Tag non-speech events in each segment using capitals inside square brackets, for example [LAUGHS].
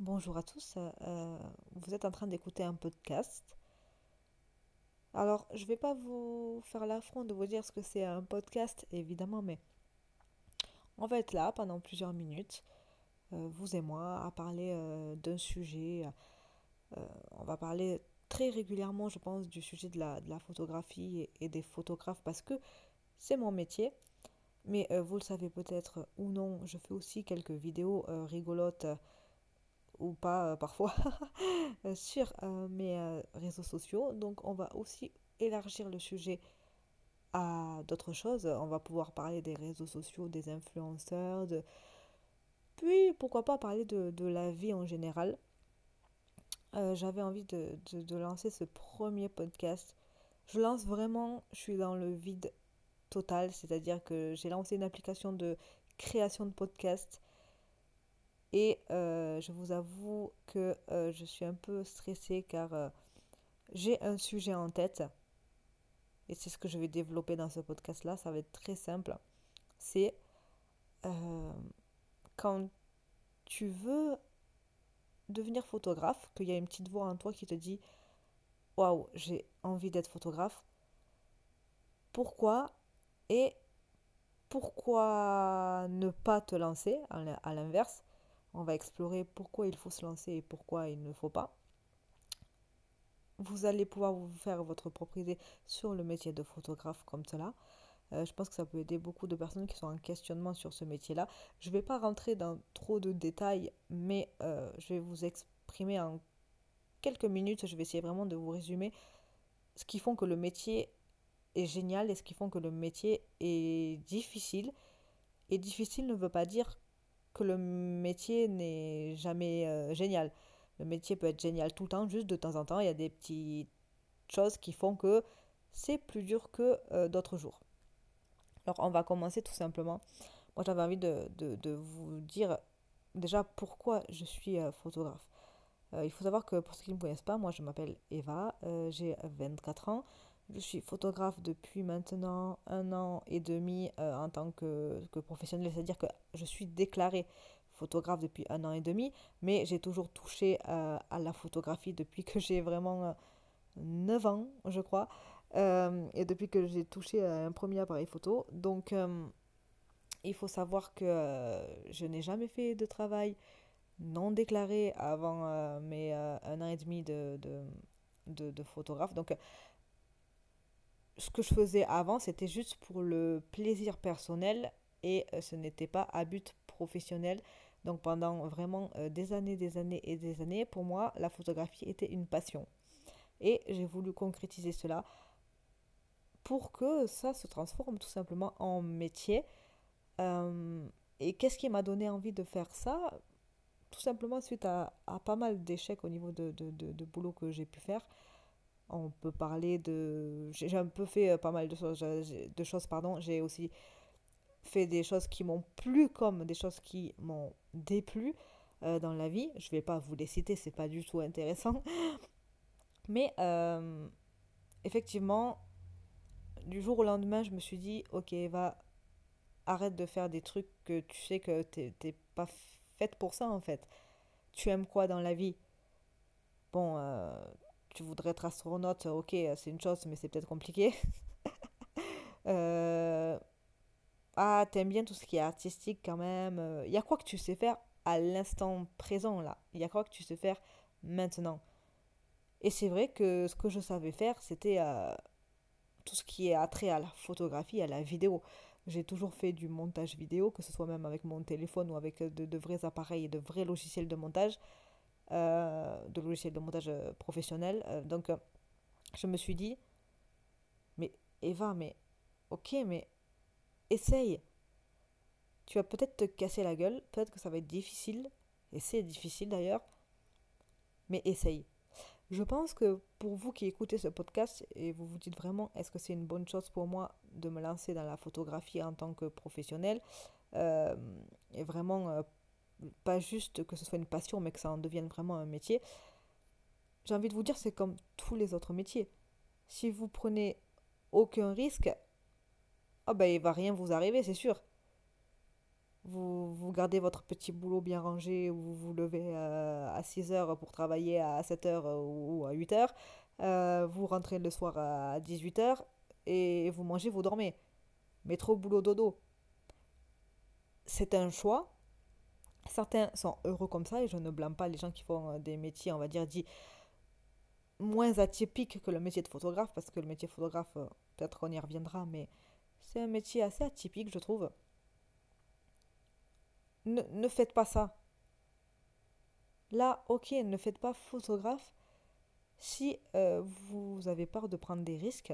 Bonjour à tous, euh, vous êtes en train d'écouter un podcast. Alors, je vais pas vous faire l'affront de vous dire ce que c'est un podcast, évidemment, mais on va être là pendant plusieurs minutes, euh, vous et moi, à parler euh, d'un sujet. on va parler très régulièrement, je pense, du sujet de la, photographie et, des photographes parce que c'est mon métier. Mais vous le savez peut-être ou non, je fais aussi quelques vidéos rigolotes ou pas euh, parfois [LAUGHS] euh, sur euh, mes réseaux sociaux. Donc on va aussi élargir le sujet à d'autres choses. On va pouvoir parler des réseaux sociaux, des influenceurs, de... puis pourquoi pas parler de, de la vie en général. J'avais envie de, de, lancer ce premier podcast. Je lance vraiment, je suis dans le vide total, c'est-à-dire que j'ai lancé une application de création de podcast et euh, je vous avoue que euh, je suis un peu stressée car euh, j'ai un sujet en tête. Et c'est ce que je vais développer dans ce podcast-là. Ça va être très simple. C'est quand tu veux devenir photographe, qu'il y a une petite voix en toi qui te dit Waouh, j'ai envie d'être photographe. Pourquoi Et pourquoi ne pas te lancer à l'inverse on va explorer pourquoi il faut se lancer et pourquoi il ne faut pas. Vous allez pouvoir vous faire votre propre idée sur le métier de photographe comme cela. Euh, je pense que ça peut aider beaucoup de personnes qui sont en questionnement sur ce métier-là. Je ne vais pas rentrer dans trop de détails, mais euh, je vais vous exprimer en quelques minutes. Je vais essayer vraiment de vous résumer ce qui font que le métier est génial et ce qui font que le métier est difficile. Et difficile ne veut pas dire que le métier n'est jamais euh, génial. Le métier peut être génial tout le temps, juste de temps en temps, il y a des petites choses qui font que c'est plus dur que euh, d'autres jours. Alors on va commencer tout simplement. Moi j'avais envie de, de, vous dire déjà pourquoi je suis euh, photographe. il faut savoir que pour ceux qui ne me connaissent pas, moi je m'appelle Eva, j'ai 24 ans. Je suis photographe depuis maintenant un an et demi euh, en tant que, que professionnel, c'est-à-dire que je suis déclarée photographe depuis un an et demi, mais j'ai toujours touché euh, à la photographie depuis que j'ai vraiment 9 euh, ans, je crois, et depuis que j'ai touché à un premier appareil photo. Donc, il faut savoir que je n'ai jamais fait de travail non déclaré avant mes un an et demi de, de, de, de photographe. Donc, ce que je faisais avant, c'était juste pour le plaisir personnel et euh, ce n'était pas à but professionnel. Donc pendant vraiment euh, des années, des années et des années, pour moi, la photographie était une passion. Et j'ai voulu concrétiser cela pour que ça se transforme tout simplement en métier. Euh, et qu'est-ce qui m'a donné envie de faire ça? Tout simplement suite à, pas mal d'échecs au niveau de, boulot que j'ai pu faire. On peut parler de... J'ai un peu fait euh, pas mal de choses, de choses pardon. J'ai aussi fait des choses qui m'ont plu comme des choses qui m'ont déplu euh, dans la vie. Je vais pas vous les citer, c'est pas du tout intéressant. [LAUGHS] Mais euh, effectivement, du jour au lendemain, je me suis dit, ok, va, arrête de faire des trucs que tu sais que t'es pas faite pour ça en fait. Tu aimes quoi dans la vie? Bon, tu voudrais être astronaute, ok, c'est une chose, mais c'est peut-être compliqué. [LAUGHS] euh... Ah, t'aimes bien tout ce qui est artistique quand même. Il y a quoi que tu sais faire à l'instant présent, là? Il y a quoi que tu sais faire maintenant? Et c'est vrai que ce que je savais faire, c'était euh, tout ce qui est attrait à la photographie, à la vidéo. J'ai toujours fait du montage vidéo, que ce soit même avec mon téléphone ou avec de vrais appareils et de vrais logiciels de montage. Euh, de logiciels de montage euh, professionnel. Euh, donc, je me suis dit, mais Eva, mais ok, mais essaye. Tu vas peut-être te casser la gueule, peut-être que ça va être difficile, et c'est difficile d'ailleurs, mais essaye. Je pense que pour vous qui écoutez ce podcast et vous vous dites vraiment est-ce que c'est une bonne chose pour moi de me lancer dans la photographie en tant que professionnel et vraiment pas juste que ce soit une passion, mais que ça en devienne vraiment un métier, j'ai envie de vous dire, c'est comme tous les autres métiers. Si vous prenez aucun risque, oh ben, il va rien vous arriver, c'est sûr. vous, vous gardez votre petit boulot bien rangé, vous vous levez euh, à 6 heures pour travailler à 7 heures ou à 8 heures, euh, vous rentrez le soir à 18 heures et vous mangez, vous dormez. Métro, boulot, dodo. C'est un choix. Certains sont heureux comme ça et je ne blâme pas les gens qui font des métiers, on va dire, dits moins atypiques que le métier de photographe, parce que le métier photographe, euh, peut-être qu'on y reviendra, mais c'est un métier assez atypique, je trouve. Ne, ne faites pas ça. Là, ok, ne faites pas photographe si euh, vous avez peur de prendre des risques,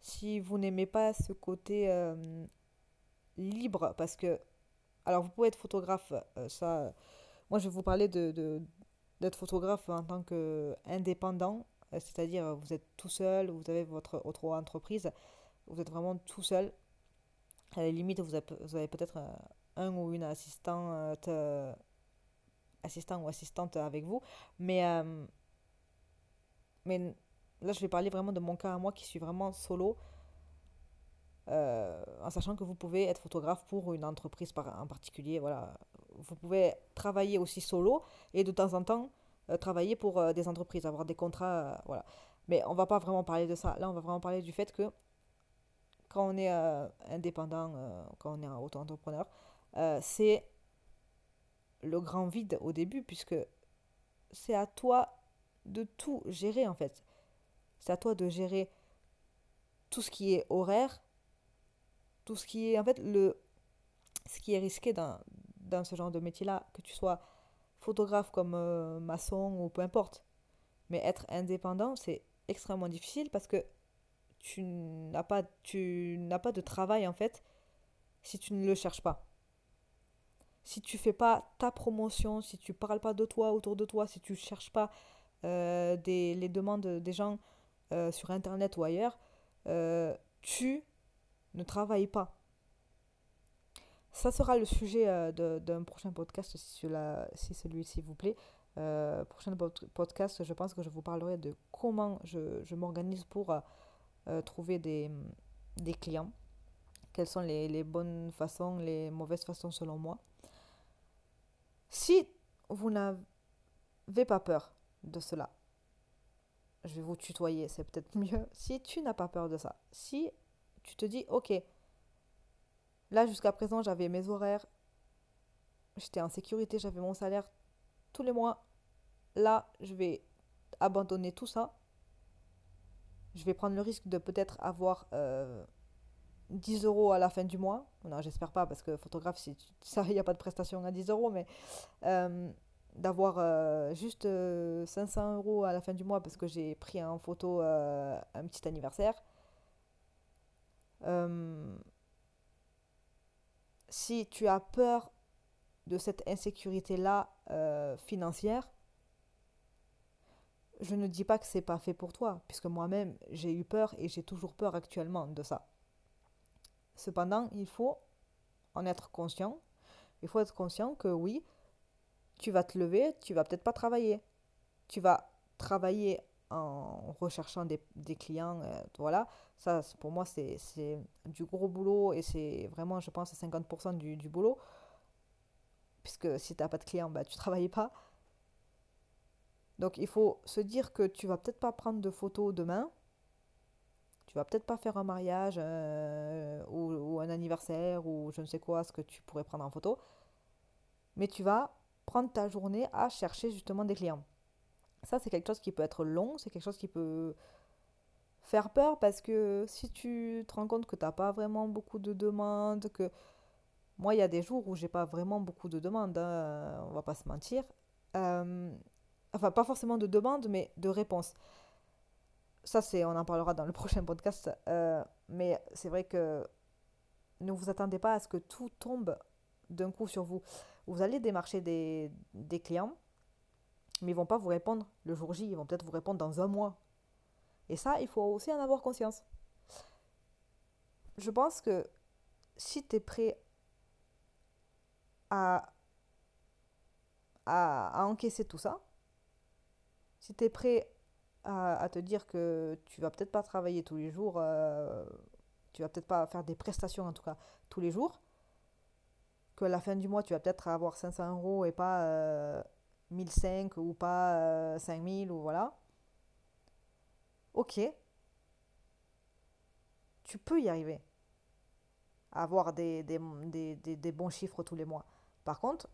si vous n'aimez pas ce côté euh, libre, parce que, alors vous pouvez être photographe, euh, ça, moi je vais vous parler de, d'être photographe en tant qu'indépendant, c'est-à-dire vous êtes tout seul, vous avez votre autre entreprise, vous êtes vraiment tout seul. À la limite, vous avez, vous avez peut-être un ou une assistante, assistant ou assistante avec vous, mais mais là, je vais parler vraiment de mon cas à moi qui suis vraiment solo. Euh, en sachant que vous pouvez être photographe pour une entreprise en particulier. Voilà. Vous pouvez travailler aussi solo et de temps en temps euh, travailler pour euh, des entreprises, avoir des contrats. voilà. Mais on va pas vraiment parler de ça. Là, on va vraiment parler du fait que quand on est indépendant, quand on est auto-entrepreneur, c'est le grand vide au début puisque c'est à toi de tout gérer en fait. C'est à toi de gérer tout ce qui est horaire, tout ce qui est en fait le ce qui est risqué dans, dans ce genre de métier-là, que tu sois photographe comme euh, maçon ou peu importe. Mais être indépendant, c'est extrêmement difficile parce que tu n'as pas tu n'as pas de travail en fait si tu ne le cherches pas. Si tu fais pas ta promotion, si tu parles pas de toi autour de toi, si tu cherches pas euh, des, les demandes des gens euh, sur Internet ou ailleurs, tu ne travailles pas. Ça sera le sujet d'un prochain podcast, si, celui-ci vous plaît. prochain podcast, je pense que je vous parlerai de comment je, m'organise pour trouver des, clients. Quelles sont les, bonnes façons, les mauvaises façons selon moi. Si vous n'avez pas peur de cela. Je vais vous tutoyer, c'est peut-être [LAUGHS] mieux. Si tu n'as pas peur de ça, si tu te dis, ok, là jusqu'à présent j'avais mes horaires, j'étais en sécurité, j'avais mon salaire tous les mois, là je vais abandonner tout ça. Je vais prendre le risque de peut-être avoir 10 euh, euros à la fin du mois. Non, j'espère pas, parce que photographe, ça, il n'y a pas de prestation à 10 euros, mais euh, d'avoir euh, juste 500 euh, euros à la fin du mois parce que j'ai pris en photo euh, un petit anniversaire. Si tu as peur de cette insécurité-là financière, je ne dis pas que c'est pas fait pour toi, puisque moi-même j'ai eu peur et j'ai toujours peur actuellement de ça. Cependant, il faut en être conscient. Il faut être conscient que oui, tu vas te lever, tu vas peut-être pas travailler. Tu vas travailler en recherchant des, clients. Euh, voilà, ça pour moi c'est du gros boulot et c'est vraiment, je pense, 50% du, du, boulot. Puisque si tu n'as pas de clients, bah, tu ne travailles pas. Donc il faut se dire que tu vas peut-être pas prendre de photos demain. Tu vas peut-être pas faire un mariage euh, ou, ou, un anniversaire ou je ne sais quoi, ce que tu pourrais prendre en photo. Mais tu vas prendre ta journée à chercher justement des clients. Ça, c'est quelque chose qui peut être long, c'est quelque chose qui peut faire peur parce que si tu te rends compte que tu n'as pas vraiment beaucoup de demandes, que moi, il y a des jours où j'ai pas vraiment beaucoup de demandes, hein, on va pas se mentir. Euh, enfin, pas forcément de demandes, mais de réponses. Ça, c'est, on en parlera dans le [LAUGHS] prochain podcast. Euh, mais c'est vrai que ne vous attendez pas à ce que tout tombe d'un coup sur vous. Vous allez démarcher des, clients, mais ils vont pas vous répondre le jour J, ils vont peut-être vous répondre dans un mois. Et ça, il faut aussi en avoir conscience. Je pense que si tu es prêt à, encaisser tout ça, si tu es prêt à, te dire que tu vas peut-être pas travailler tous les jours, euh, tu vas peut-être pas faire des prestations en tout cas tous les jours, que la fin du mois, tu vas peut-être avoir 500 euros et pas euh, 1005 ou pas euh, 5000 ou voilà. Ok. Tu peux y arriver. Avoir des, des, des, des, des bons chiffres tous les mois. Par contre,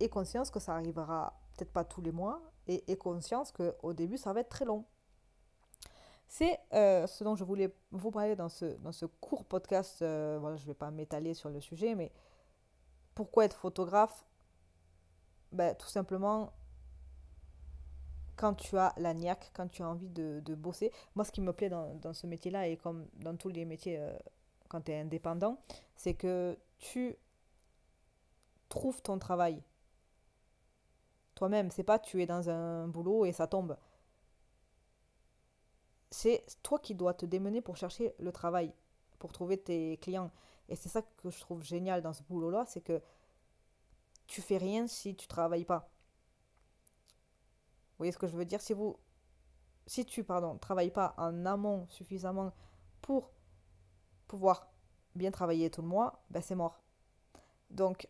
aie conscience que ça arrivera peut-être pas tous les mois et aie conscience qu'au début, ça va être très long. C'est euh, ce dont je voulais vous parler dans ce, dans ce court podcast. euh, voilà, je ne vais pas m'étaler sur le sujet, mais pourquoi être photographe ben, Tout simplement, quand tu as la niaque, quand tu as envie de, de bosser. Moi, ce qui me plaît dans, dans ce métier-là, et comme dans tous les métiers euh, quand tu es indépendant, c'est que tu trouves ton travail toi-même. C'est pas tu es dans un boulot et ça tombe. C'est toi qui dois te démener pour chercher le travail, pour trouver tes clients. Et c'est ça que je trouve génial dans ce boulot-là, c'est que tu fais rien si tu travailles pas. Vous voyez ce que je veux dire? Si vous, si tu, pardon, travailles pas en amont suffisamment pour pouvoir bien travailler tout le mois, ben c'est mort. Donc,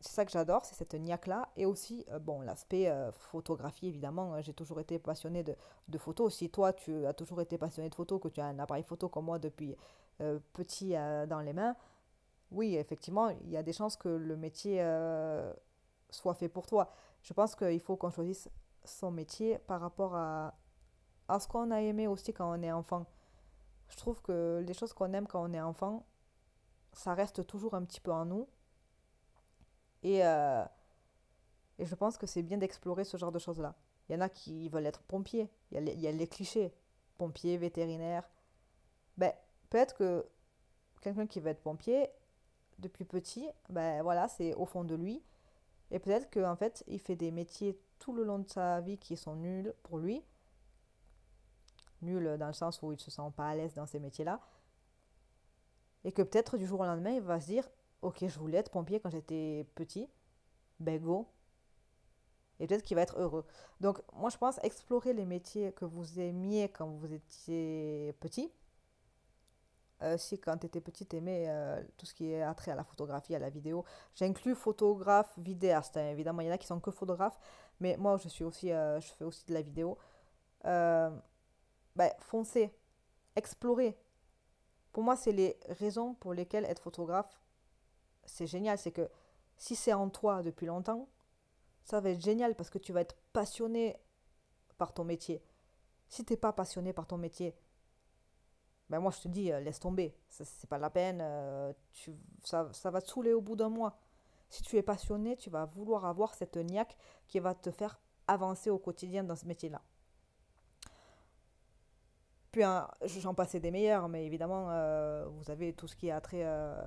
c'est ça que j'adore, c'est cette niaque-là. Et aussi, euh, bon, l'aspect euh, photographie, évidemment. euh, J'ai toujours été passionnée de, de photos. Si toi, tu as toujours été passionné de photos, que tu as un appareil photo comme moi depuis euh, petit dans les mains, oui, effectivement, il y a des chances que le métier euh, soit fait pour toi. Je pense qu'il faut qu'on choisisse son métier par rapport à, à ce qu'on a aimé aussi quand on est enfant. Je trouve que les choses qu'on aime quand on est enfant, ça reste toujours un petit peu en nous. Et, euh, et je pense que c'est bien d'explorer ce genre de choses-là. Il y en a qui veulent être pompiers. Il y a les, clichés. Pompier, vétérinaire. Ben, peut-être que quelqu'un qui veut être pompier, depuis petit, ben voilà, c'est au fond de lui. Et peut-être qu'en fait, il fait des métiers tout le long de sa vie qui sont nuls pour lui. Nuls dans le sens où il ne se sent pas à l'aise dans ces métiers-là. Et que peut-être du jour au lendemain, il va se dire, ok, je voulais être pompier quand j'étais petit. Ben go. Et peut-être qu'il va être heureux. Donc moi, je pense explorer les métiers que vous aimiez quand vous étiez petit. Euh, si quand tu étais petit, tu aimais tout ce qui est attrait à la photographie, à la vidéo. J'inclus photographe, vidéaste. hein. Évidemment, il y en a qui sont que photographes. Mais moi, je, suis aussi, euh, je fais aussi de la vidéo. Euh, ben, foncez. Explorez. Pour moi, c'est les raisons pour lesquelles être photographe, c'est génial. C'est que si c'est en toi depuis longtemps, ça va être génial parce que tu vas être passionné par ton métier. Si t'es pas passionné par ton métier, ben moi je te dis, euh, laisse tomber. C'est pas la peine. euh, tu, ça, ça va te saouler au bout d'un mois. Si tu es passionné, tu vas vouloir avoir cette niaque qui va te faire avancer au quotidien dans ce métier-là. Puis hein, j'en passais des meilleurs, mais évidemment, euh, vous avez tout ce qui a trait euh,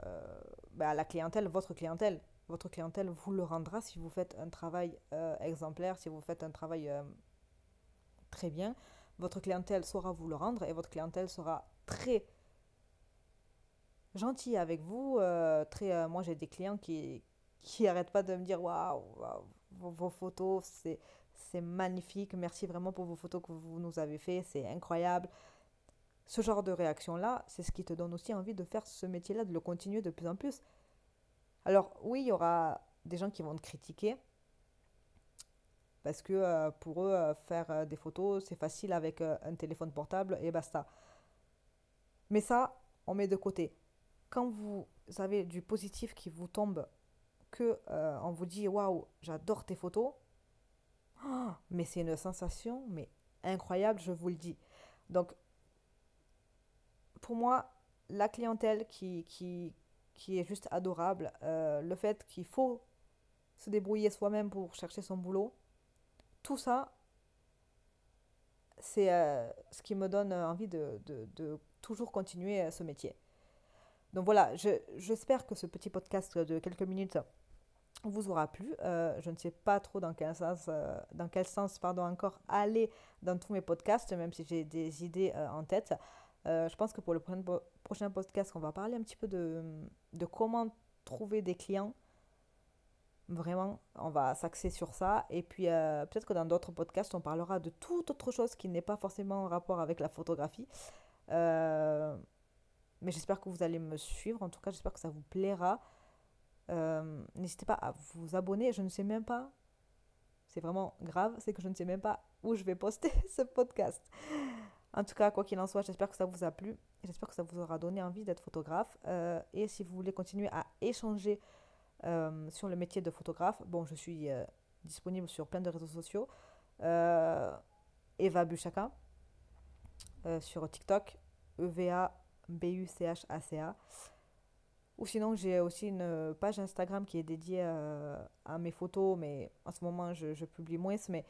ben, à la clientèle, votre clientèle. Votre clientèle vous le rendra si vous faites un travail exemplaire, si vous faites un travail très bien. Votre clientèle saura vous le rendre et votre clientèle sera très gentille avec vous. euh, très, euh, moi, j'ai des clients qui qui [LAUGHS] arrêtent pas de me dire waouh, waouh, vos, photos, c'est c'est magnifique. Merci vraiment pour vos photos que vous nous avez fait, c'est incroyable. Ce genre de réaction-là, c'est ce qui te donne aussi envie de faire ce métier-là, de le continuer de plus en plus. Alors oui, il y aura des gens qui vont te critiquer parce que euh, pour eux, euh, faire euh, des photos, c'est facile avec un téléphone portable et basta. Mais ça, on met de côté. Quand vous avez du positif qui vous tombe, que on vous dit waouh, j'adore tes photos, oh, mais c'est une sensation, mais incroyable, je vous le dis. Donc, pour moi, la clientèle qui, qui, qui est juste adorable, le fait qu'il faut se débrouiller soi-même pour chercher son boulot, tout ça, c'est euh, ce qui me donne envie de, toujours continuer euh, ce métier. Donc voilà, je- j'espère que ce petit podcast de quelques minutes vous aura plu. Euh, je ne sais pas trop dans quel sens, euh, pardon, encore aller dans tous mes podcasts, même si j'ai des idées euh, en tête. Euh, je pense que pour le prochain, po- prochain podcast, on va parler un petit peu de comment trouver des clients. Vraiment, on va s'axer sur ça. Et puis, euh, peut-être que dans d'autres podcasts, on parlera de toute autre chose qui n'est pas forcément en rapport avec la photographie. Euh, mais j'espère que vous allez me suivre. En tout cas, j'espère que ça vous plaira. N'hésitez pas à vous abonner. Je ne sais même pas, c'est vraiment grave, c'est que je ne sais même pas où je vais poster [LAUGHS] ce podcast. En tout cas, quoi qu'il en soit, j'espère que ça vous a plu. J'espère que ça vous aura donné envie d'être photographe. Euh, et si vous voulez continuer à échanger euh, sur le métier de photographe, bon, je suis euh, disponible sur plein de réseaux sociaux. Eva Buchaka sur TikTok, E-V-A-B-U-C-H-A-C-A. Ou sinon, j'ai aussi une page Instagram qui est dédiée à mes photos, mais en ce moment, je, je publie moins. Mais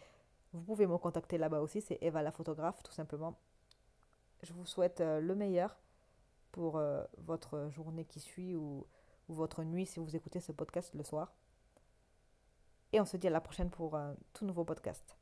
vous pouvez me contacter là-bas aussi, c'est Eva la photographe, tout simplement. Je vous souhaite euh, le meilleur pour euh, votre journée qui suit ou, ou, votre nuit si vous écoutez ce podcast le soir. Et on se dit à la prochaine pour un tout nouveau podcast.